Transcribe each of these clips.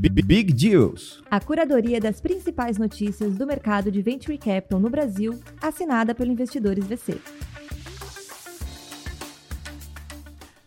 Big Deals. A curadoria das principais notícias do mercado de Venture Capital no Brasil, assinada pelo Investidores VC.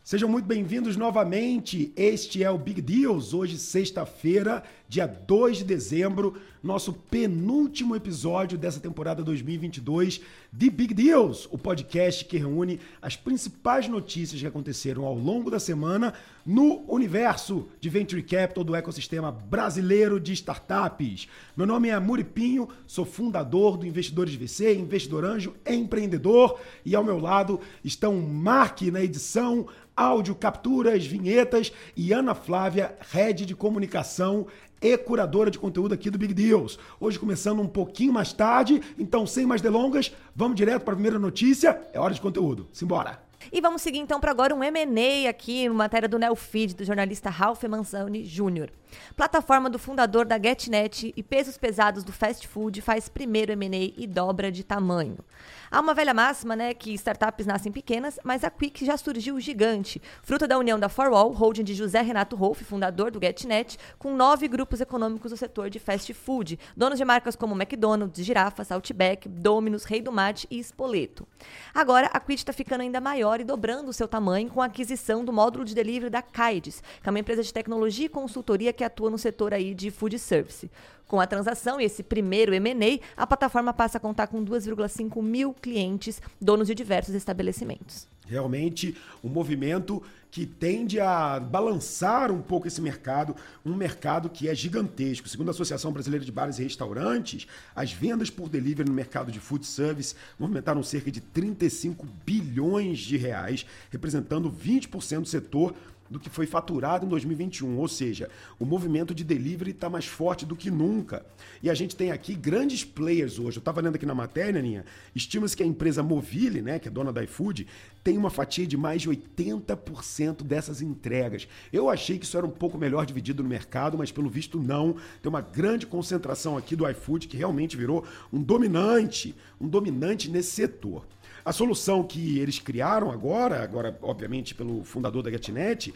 Sejam muito bem-vindos novamente. Este é o Big Deals. Hoje, sexta-feira, dia 2 de dezembro, nosso penúltimo episódio dessa temporada 2022 de Big Deals, o podcast que reúne as principais notícias que aconteceram ao longo da semana no universo de Venture Capital do ecossistema brasileiro de startups. Meu nome é Muripinho, sou fundador do Investidores VC, investidor anjo, empreendedor, e ao meu lado estão Mark na edição, áudio, capturas, vinhetas e Ana Flávia, head de comunicação e curadora de conteúdo aqui do Big Deals. Hoje começando um pouquinho mais tarde, então sem mais delongas, vamos direto para a primeira notícia. É hora de conteúdo. Simbora! E vamos seguir então para agora um M&A aqui, uma matéria do Neofeed, do jornalista Ralph Manzoni Jr. Plataforma do fundador da GetNet e pesos pesados do fast food faz primeiro M&A e dobra de tamanho. Há uma velha máxima, né, que startups nascem pequenas, mas a Quick já surgiu gigante, fruto da união da Forwall, holding de José Renato Rolf, fundador do GetNet, com nove grupos econômicos do setor de fast food, donos de marcas como McDonald's, Girafas, Outback, Domino's, Rei do Mate e Spoleto. Agora, a Quick está ficando ainda maior e dobrando o seu tamanho com a aquisição do módulo de delivery da Kaides, que é uma empresa de tecnologia e consultoria que atua no setor aí de food service. Com a transação e esse primeiro M&A, a plataforma passa a contar com 2,5 mil clientes, donos de diversos estabelecimentos. Realmente um movimento que tende a balançar um pouco esse mercado, um mercado que é gigantesco. Segundo a Associação Brasileira de Bares e Restaurantes, as vendas por delivery no mercado de food service movimentaram cerca de 35 bilhões de reais, representando 20% do setor do que foi faturado em 2021. Ou seja, o movimento de delivery está mais forte do que nunca. E a gente tem aqui grandes players hoje. Eu estava lendo aqui na matéria, Ninha, estima-se que a empresa Movile, né, que é dona da iFood, tem uma fatia de mais de 80% dessas entregas. Eu achei que isso era um pouco melhor dividido no mercado, mas pelo visto não. Tem uma grande concentração aqui do iFood que realmente virou um dominante, um dominante nesse setor. A solução que eles criaram agora, agora obviamente pelo fundador da GetNet,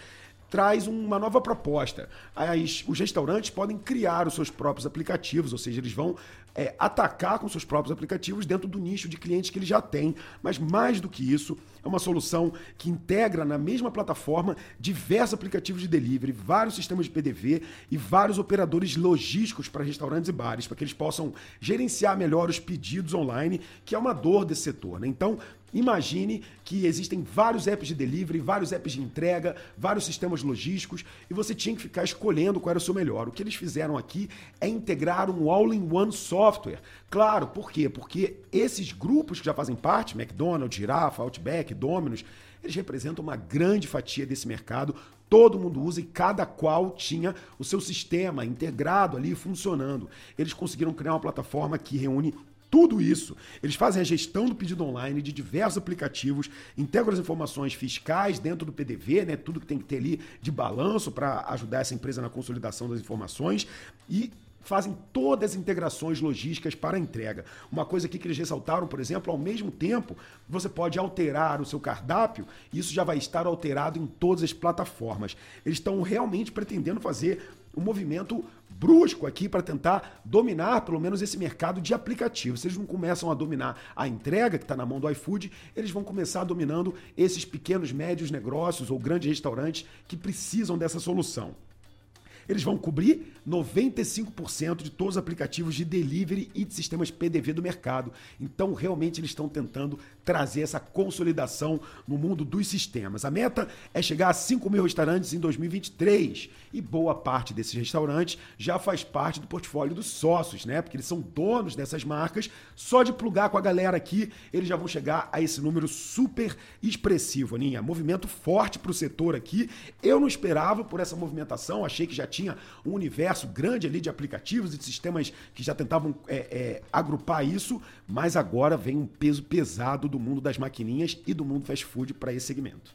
traz uma nova proposta. As, os restaurantes podem criar os seus próprios aplicativos, ou seja, eles vão é, atacar com seus próprios aplicativos dentro do nicho de clientes que eles já têm. Mas mais do que isso, é uma solução que integra na mesma plataforma diversos aplicativos de delivery, vários sistemas de PDV e vários operadores logísticos para restaurantes e bares, para que eles possam gerenciar melhor os pedidos online, que é uma dor desse setor. Né? Então, Imagine que existem vários apps de delivery, vários apps de entrega, vários sistemas logísticos e você tinha que ficar escolhendo qual era o seu melhor. O que eles fizeram aqui é integrar um all-in-one software. Claro, por quê? Porque esses grupos que já fazem parte, McDonald's, Girafa, Outback, Domino's, eles representam uma grande fatia desse mercado. Todo mundo usa e cada qual tinha o seu sistema integrado ali funcionando. Eles conseguiram criar uma plataforma que reúne tudo isso. Eles fazem a gestão do pedido online de diversos aplicativos, integram as informações fiscais dentro do PDV, né, tudo que tem que ter ali de balanço para ajudar essa empresa na consolidação das informações e fazem todas as integrações logísticas para a entrega. Uma coisa aqui que eles ressaltaram, por exemplo, ao mesmo tempo, você pode alterar o seu cardápio, e isso já vai estar alterado em todas as plataformas. Eles estão realmente pretendendo fazer um movimento brusco aqui para tentar dominar pelo menos esse mercado de aplicativos. Se eles não começam a dominar a entrega que está na mão do iFood, eles vão começar dominando esses pequenos, médios negócios ou grandes restaurantes que precisam dessa solução. Eles vão cobrir 95% de todos os aplicativos de delivery e de sistemas PDV do mercado. Então, realmente, eles estão tentando trazer essa consolidação no mundo dos sistemas. A meta é chegar a 5 mil restaurantes em 2023 e boa parte desses restaurantes já faz parte do portfólio dos sócios, né? Porque eles são donos dessas marcas. Só de plugar com a galera aqui, eles já vão chegar a esse número super expressivo, Aninha. Movimento forte para o setor aqui. Eu não esperava por essa movimentação, achei que já tinha um universo grande ali de aplicativos e de sistemas que já tentavam é, é, agrupar isso, mas agora vem um peso pesado do mundo das maquininhas e do mundo fast food para esse segmento.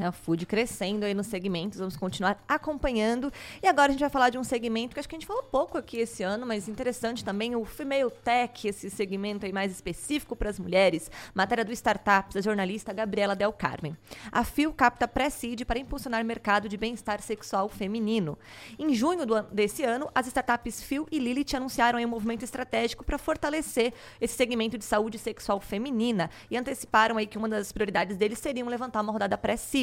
É, a food crescendo aí nos segmentos, vamos continuar acompanhando. E agora a gente vai falar de um segmento que acho que a gente falou pouco aqui esse ano, mas interessante também, o Female Tech, esse segmento aí mais específico para as mulheres. Matéria do Startups, da jornalista Gabriela Del Carmen. A FIO capta pré-seed para impulsionar mercado de bem-estar sexual feminino. Em junho do, desse ano, as startups FIO e Lilith anunciaram um movimento estratégico para fortalecer esse segmento de saúde sexual feminina e anteciparam aí que uma das prioridades deles seriam levantar uma rodada pré-seed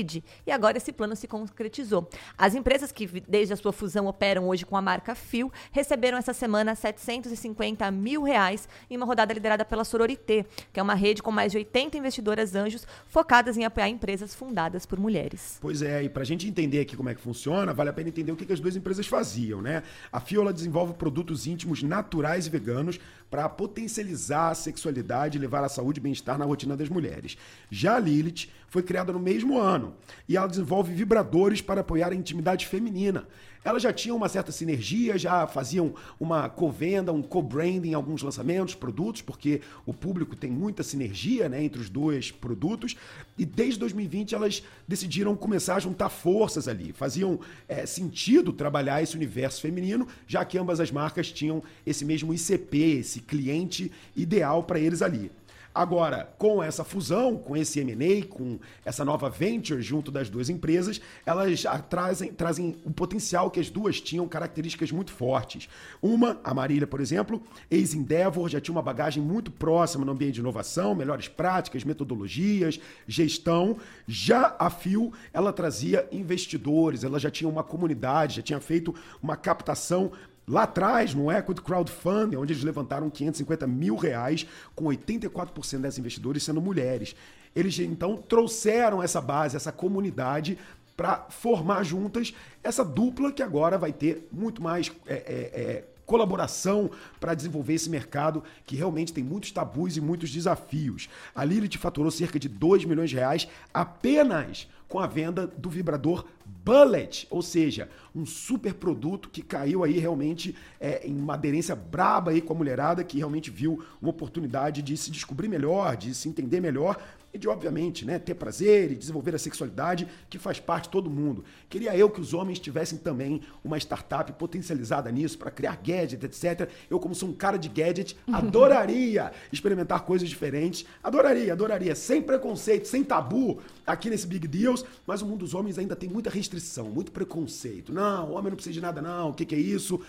E agora esse plano se concretizou. As empresas que, desde a sua fusão, operam hoje com a marca Fio, receberam essa semana 750 mil reais em uma rodada liderada pela Sororité, que é uma rede com mais de 80 investidoras anjos focadas em apoiar empresas fundadas por mulheres. Pois é, e para a gente entender aqui como é que funciona, vale a pena entender o que, que as duas empresas faziam, né? A Fio desenvolve produtos íntimos naturais e veganos para potencializar a sexualidade e levar a saúde e bem-estar na rotina das mulheres. Já a Lilith foi criada no mesmo ano e ela desenvolve vibradores para apoiar a intimidade feminina. Elas já tinham uma certa sinergia, já faziam uma co-venda, um co-branding em alguns lançamentos, produtos, porque o público tem muita sinergia né, entre os dois produtos. E desde 2020 elas decidiram começar a juntar forças ali. Faziam é, sentido trabalhar esse universo feminino, já que ambas as marcas tinham esse mesmo ICP, esse cliente ideal para eles ali. Agora, com essa fusão, com esse M&A, com essa nova venture junto das duas empresas, elas trazem, trazem o potencial que as duas tinham características muito fortes. Uma, a Marília, por exemplo, ex-Endeavor, já tinha uma bagagem muito próxima no ambiente de inovação, melhores práticas, metodologias, gestão. Já a Fio, ela trazia investidores, ela já tinha uma comunidade, já tinha feito uma captação Lá atrás, no Equity Crowdfunding, onde eles levantaram 550 mil reais, com 84% desses investidores sendo mulheres. Eles então trouxeram essa base, essa comunidade, para formar juntas essa dupla que agora vai ter muito mais é, é, é, colaboração para desenvolver esse mercado que realmente tem muitos tabus e muitos desafios. A Lilith faturou cerca de 2 milhões de reais apenas com a venda do vibrador Bullet, ou seja, um super produto que caiu aí realmente é, em uma aderência braba aí com a mulherada que realmente viu uma oportunidade de se descobrir melhor, de se entender melhor e de, obviamente, né, ter prazer e desenvolver a sexualidade que faz parte de todo mundo. Queria eu que os homens tivessem também uma startup potencializada nisso para criar gadget, etc. Eu, como sou um cara de gadget, adoraria experimentar coisas diferentes. Adoraria, adoraria. Sem preconceito, sem tabu aqui nesse Big Deals, mas o mundo dos homens ainda tem muita restrição, muito preconceito. Não, o homem não precisa de nada, não. O que, que é isso?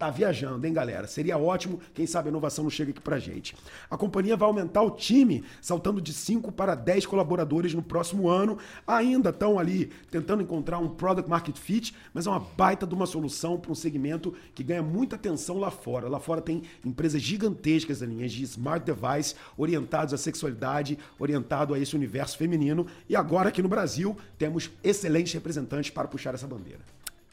Tá viajando, hein, galera? Seria ótimo, quem sabe a inovação não chega aqui pra gente. A companhia vai aumentar o time, saltando de 5 para 10 colaboradores no próximo ano. Ainda estão ali tentando encontrar um product market fit, mas é uma baita de uma solução para um segmento que ganha muita atenção lá fora. Lá fora tem empresas gigantescas, linhas de smart device orientados à sexualidade, orientado a esse universo feminino. E agora aqui no Brasil temos excelentes representantes para puxar essa bandeira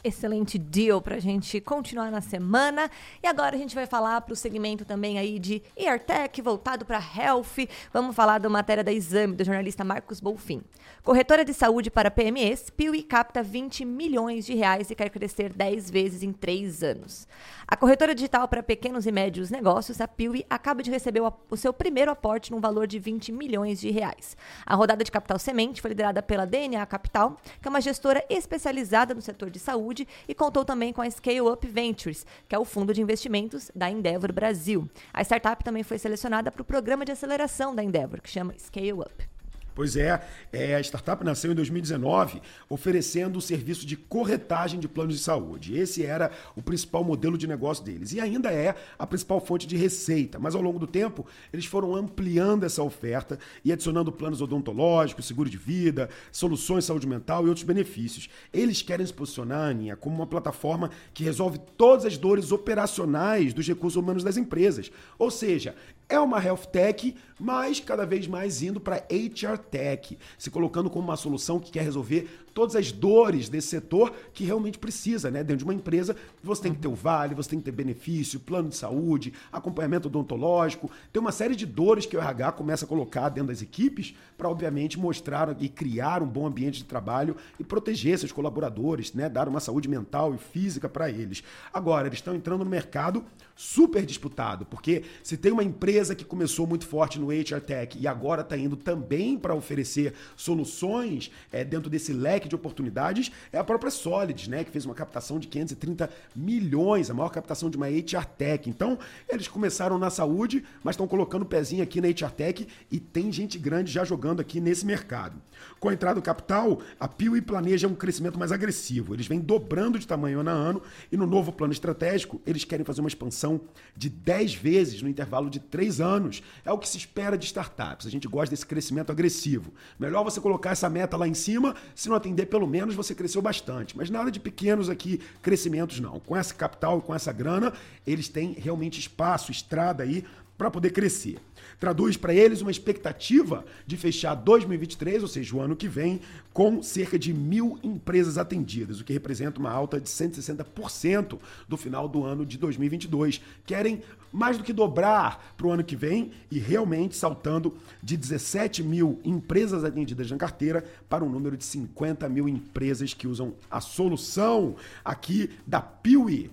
excelente deal para a gente continuar na semana. E agora a gente vai falar para o segmento também aí de EarTech, voltado para Health. Vamos falar da matéria da Exame, do jornalista Marcos Bolfin. Corretora de saúde para PMEs, Piuí capta 20 milhões de reais e quer crescer 10 vezes em 3 anos. A corretora digital para pequenos e médios negócios, a Piuí, acaba de receber o seu primeiro aporte num valor de 20 milhões de reais. A rodada de capital semente foi liderada pela DNA Capital, que é uma gestora especializada no setor de saúde e contou também com a Scale Up Ventures, que é o fundo de investimentos da Endeavor Brasil. A startup também foi selecionada para o programa de aceleração da Endeavor, que chama Scale Up. Pois é, é, a startup nasceu em 2019 oferecendo o serviço de corretagem de planos de saúde. Esse era o principal modelo de negócio deles e ainda é a principal fonte de receita. Mas ao longo do tempo, eles foram ampliando essa oferta e adicionando planos odontológicos, seguro de vida, soluções de saúde mental e outros benefícios. Eles querem se posicionar, Aninha, como uma plataforma que resolve todas as dores operacionais dos recursos humanos das empresas. Ou seja, é uma health tech, mas cada vez mais indo para HR tech, se colocando como uma solução que quer resolver todas as dores desse setor que realmente precisa, né? Dentro de uma empresa, você tem que ter o vale, você tem que ter benefício, plano de saúde, acompanhamento odontológico, tem uma série de dores que o RH começa a colocar dentro das equipes para, obviamente, mostrar e criar um bom ambiente de trabalho e proteger seus colaboradores, né? Dar uma saúde mental e física para eles. Agora, eles estão entrando no mercado super disputado, porque se tem uma empresa que começou muito forte no HR Tech e agora está indo também para oferecer soluções é, dentro desse leque de oportunidades é a própria Solid, né? Que fez uma captação de 530 milhões, a maior captação de uma HR Tech. Então, eles começaram na saúde, mas estão colocando o pezinho aqui na HR Tech e tem gente grande já jogando aqui nesse mercado. Com a entrada do capital, a Piuí planeja um crescimento mais agressivo. Eles vêm dobrando de tamanho ano a ano e no novo plano estratégico, eles querem fazer uma expansão de 10 vezes no intervalo de 3 anos. É o que se espera de startups. A gente gosta desse crescimento agressivo. Melhor você colocar essa meta lá em cima, se não atender, pelo menos você cresceu bastante. Mas nada de pequenos aqui crescimentos, não. Com essa capital e com essa grana, eles têm realmente espaço, estrada aí para poder crescer. Traduz para eles uma expectativa de fechar 2023, ou seja, o ano que vem, com cerca de mil empresas atendidas, o que representa uma alta de 160% do final do ano de 2022. Querem mais do que dobrar para o ano que vem e realmente saltando de 17 mil empresas atendidas na carteira para um número de 50 mil empresas que usam a solução aqui da Piuí.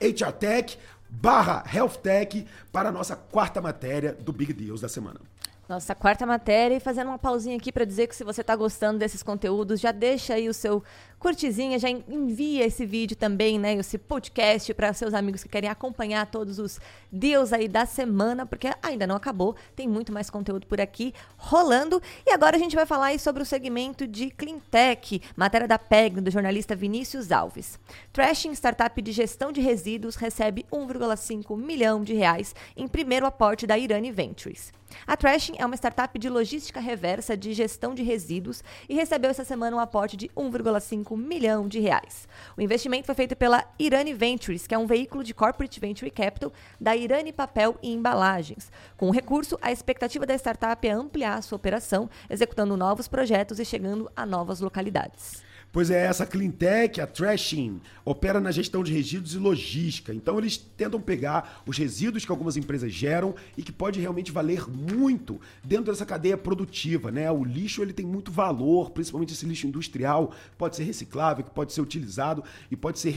HR Tech, barra Health Tech para a nossa quarta matéria do Big Deals da semana. Nossa quarta matéria e fazendo uma pausinha aqui para dizer que se você está gostando desses conteúdos, já deixa aí o seu curtizinha, já envia esse vídeo também, né, esse podcast para seus amigos que querem acompanhar todos os deals aí da semana, porque ainda não acabou, tem muito mais conteúdo por aqui rolando. E agora a gente vai falar aí sobre o segmento de Cleantech, matéria da PEG, do jornalista Vinícius Alves. Trashing, startup de gestão de resíduos, recebe 1,5 milhão de reais em primeiro aporte da Irani Ventures. A Trashing é uma startup de logística reversa de gestão de resíduos e recebeu essa semana um aporte de 1,5 milhão de reais. O investimento foi feito pela Irani Ventures, que é um veículo de corporate venture capital da Irani Papel e Embalagens. Com o recurso, a expectativa da startup é ampliar a sua operação, executando novos projetos e chegando a novas localidades. Pois é, essa Cleantech, a Trashing, opera na gestão de resíduos e logística. Então eles tentam pegar os resíduos que algumas empresas geram e que pode realmente valer muito dentro dessa cadeia produtiva, né? O lixo ele tem muito valor, principalmente esse lixo industrial, pode ser reciclável, que pode ser utilizado e pode ser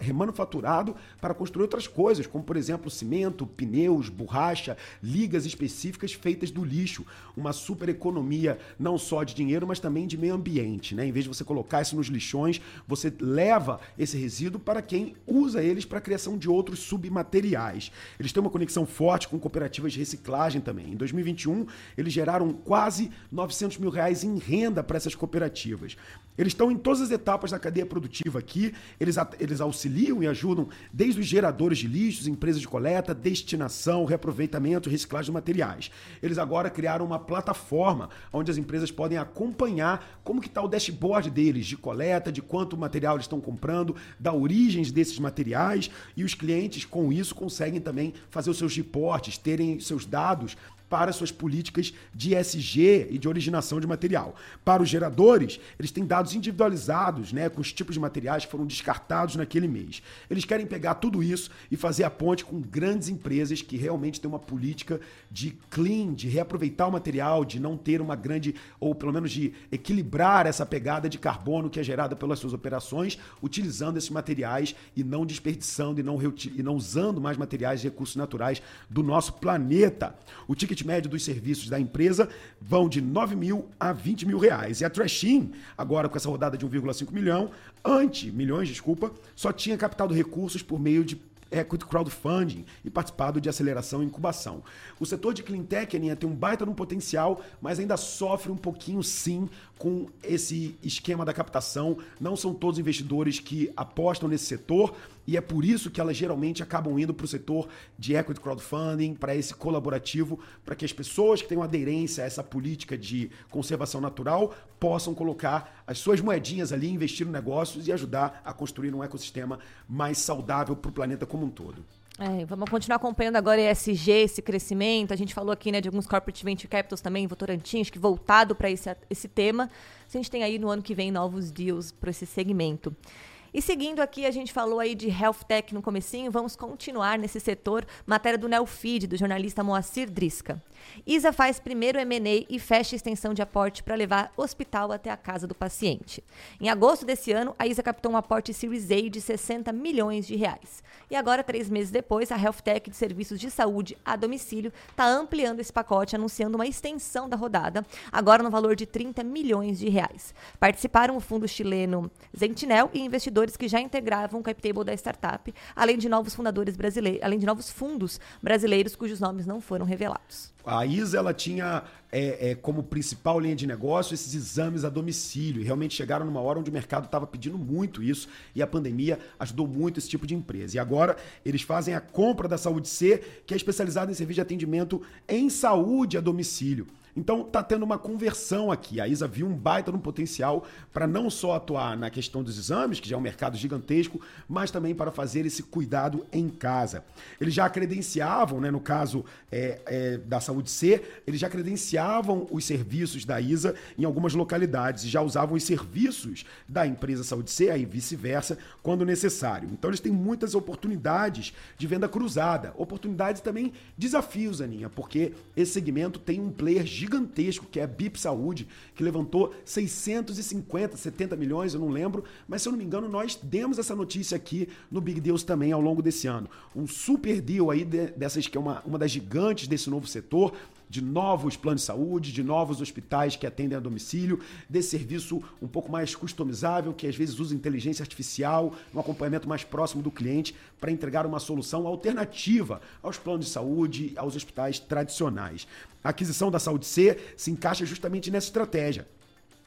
remanufaturado para construir outras coisas, como por exemplo cimento, pneus, borracha, ligas específicas feitas do lixo. Uma super economia não só de dinheiro, mas também de meio ambiente, né? Em vez de você colocar nos lixões, você leva esse resíduo para quem usa eles para a criação de outros submateriais. Eles têm uma conexão forte com cooperativas de reciclagem também. Em 2021, eles geraram quase 900 mil reais em renda para essas cooperativas. Eles estão em todas as etapas da cadeia produtiva aqui, eles, eles auxiliam e ajudam desde os geradores de lixos, empresas de coleta, destinação, reaproveitamento reciclagem de materiais. Eles agora criaram uma plataforma onde as empresas podem acompanhar como que está o dashboard deles, de coleta, de quanto material eles estão comprando, da origem desses materiais e os clientes com isso conseguem também fazer os seus reportes, terem seus dados para suas políticas de ESG e de originação de material. Para os geradores, eles têm dados individualizados, né, com os tipos de materiais que foram descartados naquele mês. Eles querem pegar tudo isso e fazer a ponte com grandes empresas que realmente têm uma política de clean, de reaproveitar o material, de não ter uma grande, ou pelo menos de equilibrar essa pegada de carbono que é gerada pelas suas operações, utilizando esses materiais e não desperdiçando e não, e não usando mais materiais e recursos naturais do nosso planeta. O ticket ticket médio dos serviços da empresa vão de 9 mil a 20 mil reais. E a Trashin, agora com essa rodada de 1,5 milhão, antes, milhões, desculpa, só tinha captado recursos por meio de equity crowdfunding e participado de aceleração e incubação. O setor de cleantech, Aninha, tem um baita no potencial, mas ainda sofre um pouquinho sim com esse esquema da captação. Não são todos investidores que apostam nesse setor e é por isso que elas geralmente acabam indo para o setor de equity crowdfunding, para esse colaborativo, para que as pessoas que uma aderência a essa política de conservação natural possam colocar as suas moedinhas ali, investir no negócios e ajudar a construir um ecossistema mais saudável para o planeta como um todo. É, vamos continuar acompanhando agora ESG, esse crescimento. A gente falou aqui né, de alguns corporate venture capitals também, Votorantim, acho que voltado para esse, esse tema. A gente tem aí no ano que vem novos deals para esse segmento. E seguindo aqui, a gente falou aí de health tech no comecinho, vamos continuar nesse setor, matéria do Neofeed, do jornalista Moacir Drisca. ISA faz primeiro M&A e fecha extensão de aporte para levar hospital até a casa do paciente. Em agosto desse ano, a ISA captou um aporte Series A de 60 milhões de reais. E agora, três meses depois, a health tech de serviços de saúde a domicílio está ampliando esse pacote, anunciando uma extensão da rodada, agora no valor de 30 milhões de reais. Participaram o fundo chileno Sentinel e investidores investidores que já integravam o cap table da startup, além de novos fundadores brasileiros, além de novos fundos brasileiros cujos nomes não foram revelados. A ISA ela tinha é, é, como principal linha de negócio esses exames a domicílio. E realmente chegaram numa hora onde o mercado estava pedindo muito isso e a pandemia ajudou muito esse tipo de empresa. E agora eles fazem a compra da Saúde C, que é especializada em serviço de atendimento em saúde a domicílio. Então tá tendo uma conversão aqui. A ISA viu um baita no potencial para não só atuar na questão dos exames, que já é um mercado gigantesco, mas também para fazer esse cuidado em casa. Eles já credenciavam, né, no caso é, é, da Saúde C, eles já credenciavam os serviços da ISA em algumas localidades e já usavam os serviços da empresa Saúde C, aí vice-versa, quando necessário. Então eles têm muitas oportunidades de venda cruzada, oportunidades também desafios, Aninha, porque esse segmento tem um player gigantesco, que é a BIP Saúde, que levantou 650, 70 milhões, eu não lembro, mas se eu não me engano, nós demos essa notícia aqui no Big Deals também ao longo desse ano. Um super deal aí de, dessas que é uma, uma das gigantes desse novo setor de novos planos de saúde, de novos hospitais que atendem a domicílio, desse serviço um pouco mais customizável, que às vezes usa inteligência artificial, um acompanhamento mais próximo do cliente para entregar uma solução alternativa aos planos de saúde, aos hospitais tradicionais. A aquisição da Saúde C se encaixa justamente nessa estratégia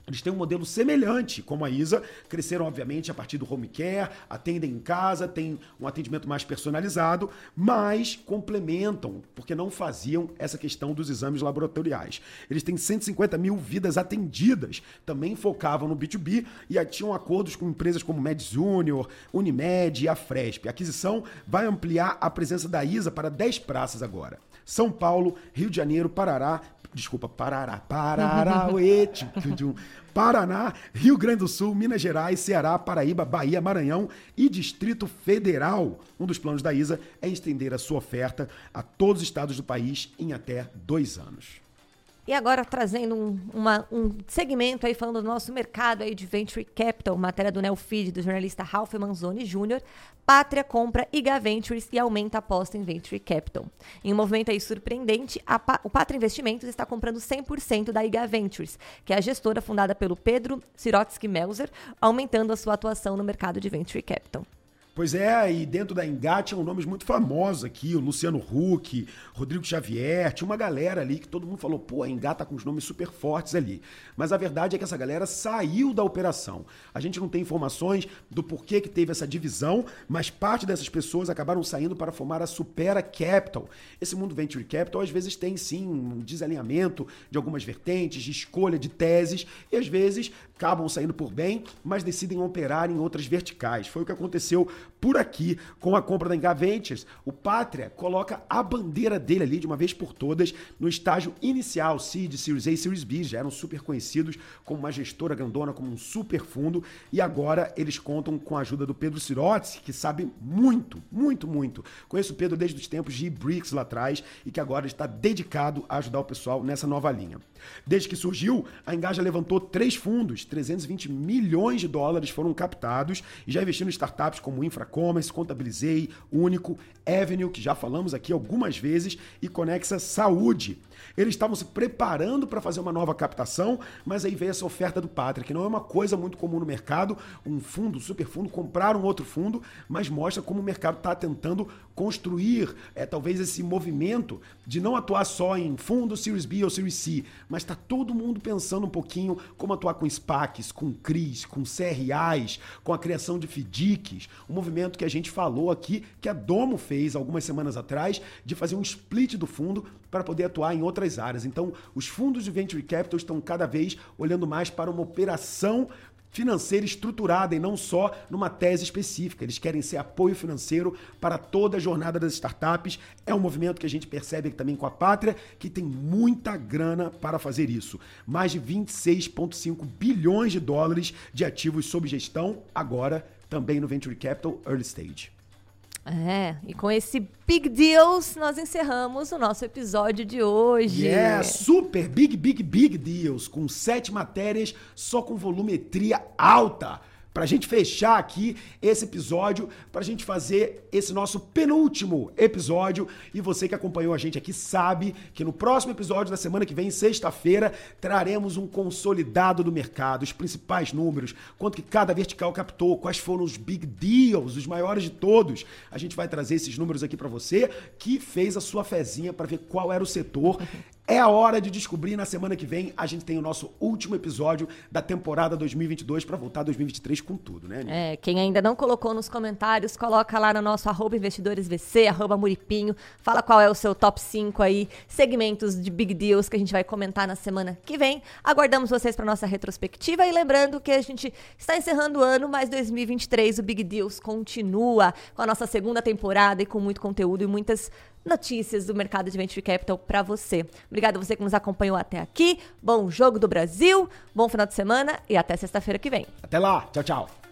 eles têm um modelo semelhante como a ISA, cresceram obviamente a partir do home care, atendem em casa, têm um atendimento mais personalizado, mas complementam, porque não faziam essa questão dos exames laboratoriais. Eles têm 150 mil vidas atendidas, também focavam no B2B e tinham acordos com empresas como Med Unimed e a Fresp. A aquisição vai ampliar a presença da ISA para 10 praças agora. São Paulo, Rio de Janeiro, Parará, desculpa, Parará, Pararauê, Paraná, Rio Grande do Sul, Minas Gerais, Ceará, Paraíba, Bahia, Maranhão e Distrito Federal. Um dos planos da ISA é estender a sua oferta a todos os estados do país em até dois anos. E agora trazendo um, uma, um segmento aí falando do nosso mercado aí de Venture Capital, matéria do Neofeed, do jornalista Ralph Manzoni Jr., Pátria compra IGA Ventures e aumenta a aposta em Venture Capital. Em um movimento aí surpreendente, a, o Pátria Investimentos está comprando 100% da IGA Ventures, que é a gestora fundada pelo Pedro Sirotsky Melzer, aumentando a sua atuação no mercado de Venture Capital. Pois é, e dentro da Engat tinham nomes muito famosos aqui, o Luciano Huck, Rodrigo Xavier, tinha uma galera ali que todo mundo falou, pô, a Engat tá com os nomes super fortes ali. Mas a verdade é que essa galera saiu da operação. A gente não tem informações do porquê que teve essa divisão, mas parte dessas pessoas acabaram saindo para formar a Supera Capital. Esse mundo Venture Capital às vezes tem sim um desalinhamento de algumas vertentes, de escolha de teses, e às vezes acabam saindo por bem, mas decidem operar em outras verticais. Foi o que aconteceu por aqui com a compra da Engaventures. O Pátria coloca a bandeira dele ali de uma vez por todas no estágio inicial, Seed, Series A e Series B, já eram super conhecidos como uma gestora grandona, como um super fundo, e agora eles contam com a ajuda do Pedro Sirotes, que sabe muito, muito, muito. Conheço o Pedro desde os tempos de Bricks lá atrás e que agora está dedicado a ajudar o pessoal nessa nova linha. Desde que surgiu, a Engaja levantou três fundos, 320 milhões de dólares foram captados e já investiu em startups como Infracommerce, Contabilizei, Único, Avenue, que já falamos aqui algumas vezes, e Conexa Saúde. Eles estavam se preparando para fazer uma nova captação, mas aí veio essa oferta do Pátria, que não é uma coisa muito comum no mercado, um fundo, um super fundo, comprar um outro fundo, mas mostra como o mercado está tentando construir é, talvez esse movimento de não atuar só em fundo Series B ou Series C, mas está todo mundo pensando um pouquinho como atuar com SPACs, com CRIs, com CRAs, com a criação de FDICs, um movimento que a gente falou aqui, que a Domo fez algumas semanas atrás, de fazer um split do fundo para poder atuar em outras áreas. Então, os fundos de venture capital estão cada vez olhando mais para uma operação financeira estruturada e não só numa tese específica. Eles querem ser apoio financeiro para toda a jornada das startups. É um movimento que a gente percebe também com a Pátria, que tem muita grana para fazer isso. Mais de 26,5 bilhões de dólares de ativos sob gestão agora também no Venture Capital Early Stage. É, e com esse Big Deals, nós encerramos o nosso episódio de hoje. É, super big, big, big deals, com sete matérias, só com volumetria alta para a gente fechar aqui esse episódio, para a gente fazer esse nosso penúltimo episódio. E você que acompanhou a gente aqui sabe que no próximo episódio da semana que vem, sexta-feira, traremos um consolidado do mercado, os principais números, quanto que cada vertical captou, quais foram os big deals, os maiores de todos. A gente vai trazer esses números aqui para você que fez a sua fezinha para ver qual era o setor. É a hora de descobrir. Na semana que vem, a gente tem o nosso último episódio da temporada 2022 para voltar 2023 com tudo, né? Aninha? É, quem ainda não colocou nos comentários, coloca lá no nosso arroba investidoresvc, arroba muripinho, fala qual é o seu top 5 aí, segmentos de big deals que a gente vai comentar na semana que vem. Aguardamos vocês para nossa retrospectiva e lembrando que a gente está encerrando o ano, mas 2023 o Big Deals continua com a nossa segunda temporada e com muito conteúdo e muitas notícias do mercado de venture capital para você. Obrigada a você que nos acompanhou até aqui. Bom jogo do Brasil, bom final de semana e até sexta-feira que vem. Até lá, tchau, tchau.